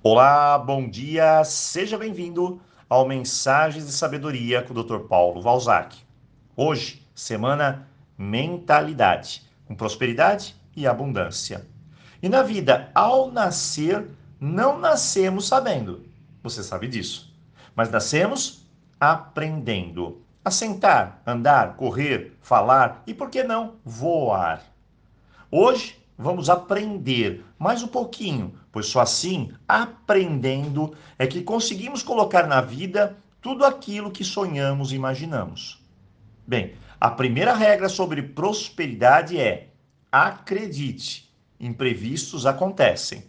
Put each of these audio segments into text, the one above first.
Olá, bom dia, seja bem-vindo ao Mensagens de Sabedoria com o Dr. Paulo Valzac. Hoje, semana Mentalidade, com prosperidade e abundância. E na vida, ao nascer, não nascemos sabendo, você sabe disso, mas nascemos aprendendo a sentar, andar, correr, falar e, por que não, voar. Hoje vamos aprender mais um pouquinho, pois só assim, aprendendo, é que conseguimos colocar na vida tudo aquilo que sonhamos e imaginamos. Bem, a primeira regra sobre prosperidade é: acredite, imprevistos acontecem.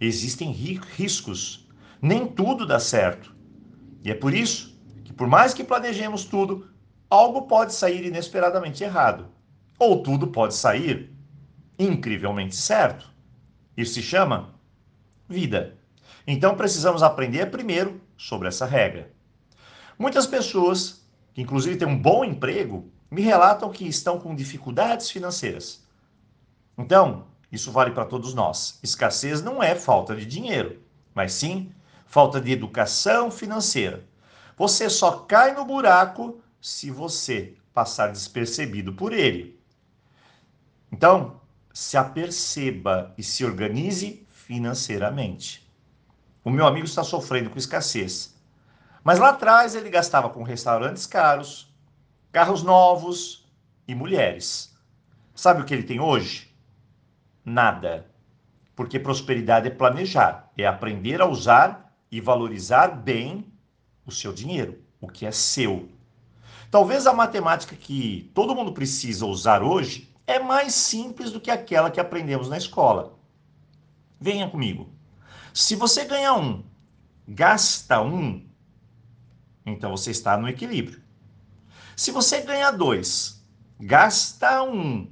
Existem riscos, nem tudo dá certo. E é por isso que, por mais que planejemos tudo, algo pode sair inesperadamente errado, ou tudo pode sair incrivelmente certo. Isso se chama vida. Então precisamos aprender primeiro sobre essa regra. Muitas pessoas, que inclusive têm um bom emprego, me relatam que estão com dificuldades financeiras. Então, isso vale para todos nós. Escassez não é falta de dinheiro, mas sim falta de educação financeira. Você só cai no buraco se você passar despercebido por ele. Então, se aperceba e se organize financeiramente. O meu amigo está sofrendo com escassez. Mas lá atrás ele gastava com restaurantes caros, carros novos e mulheres. Sabe o que ele tem hoje? Nada. Porque prosperidade é planejar, é aprender a usar e valorizar bem o seu dinheiro, o que é seu. Talvez a matemática que todo mundo precisa usar hoje é mais simples do que aquela que aprendemos na escola. Venha comigo. Se você ganha um, gasta um, então você está no equilíbrio. Se você ganha dois, gasta um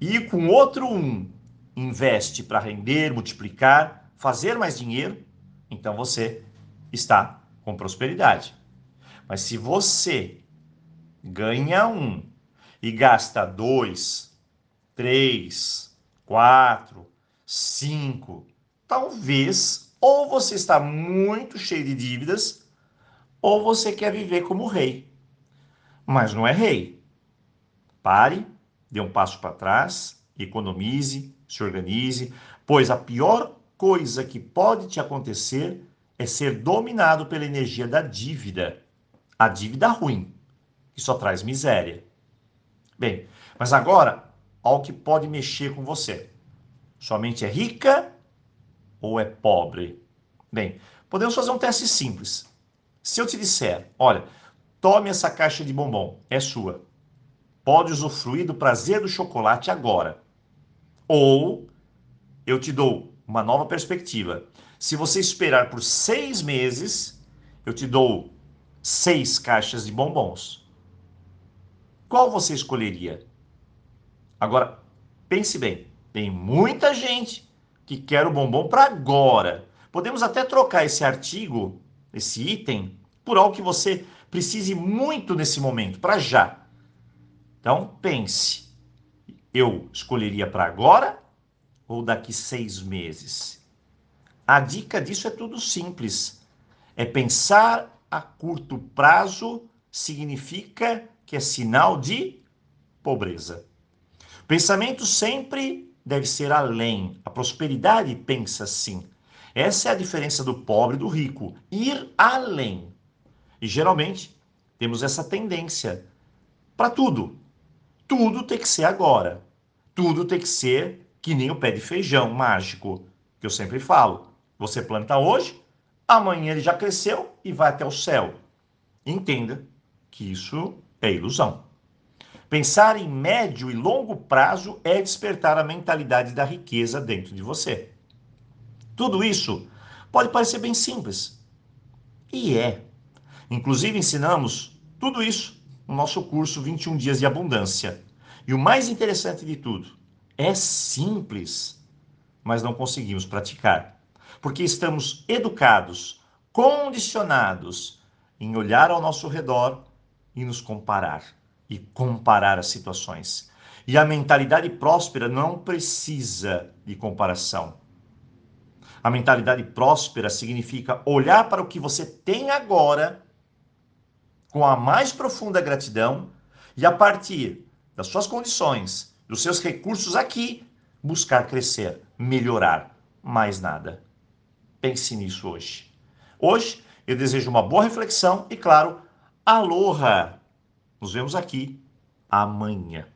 e com outro um investe para render, multiplicar, fazer mais dinheiro, então você está com prosperidade. Mas se você ganha um e gasta dois, três, quatro, cinco, talvez ou você está muito cheio de dívidas ou você quer viver como rei. Mas não é rei. Pare, dê um passo para trás, economize, se organize, pois a pior coisa que pode te acontecer é ser dominado pela energia da dívida. A dívida ruim, que só traz miséria. Bem, mas agora, ao que pode mexer com você. Sua mente é rica ou é pobre? Bem, podemos fazer um teste simples. Se eu te disser, olha, tome essa caixa de bombom, é sua. Pode usufruir do prazer do chocolate agora. Ou eu te dou uma nova perspectiva. Se você esperar por seis meses, eu te dou seis caixas de bombons. Qual você escolheria? Agora, pense bem: tem muita gente que quer o bombom para agora. Podemos até trocar esse artigo, esse item, por algo que você precise muito nesse momento, para já. Então, pense: eu escolheria para agora ou daqui seis meses? A dica disso é tudo simples. É pensar a curto prazo significa que é sinal de pobreza. Pensamento sempre deve ser além. A prosperidade pensa assim. Essa é a diferença do pobre e do rico, ir além. E geralmente temos essa tendência para tudo. Tudo tem que ser agora. Tudo tem que ser que nem o pé de feijão mágico, que eu sempre falo. Você planta hoje, amanhã ele já cresceu e vai até o céu. Entenda que isso é ilusão. Pensar em médio e longo prazo é despertar a mentalidade da riqueza dentro de você. Tudo isso pode parecer bem simples. E é. Inclusive, ensinamos tudo isso no nosso curso 21 Dias de Abundância. E o mais interessante de tudo, é simples, mas não conseguimos praticar. Porque estamos educados, condicionados em olhar ao nosso redor e nos comparar e comparar as situações. E a mentalidade próspera não precisa de comparação. A mentalidade próspera significa olhar para o que você tem agora com a mais profunda gratidão e a partir das suas condições, dos seus recursos aqui, buscar crescer, melhorar. Mais nada. Pense nisso hoje. Hoje eu desejo uma boa reflexão e, claro, aloha! Nos vemos aqui amanhã.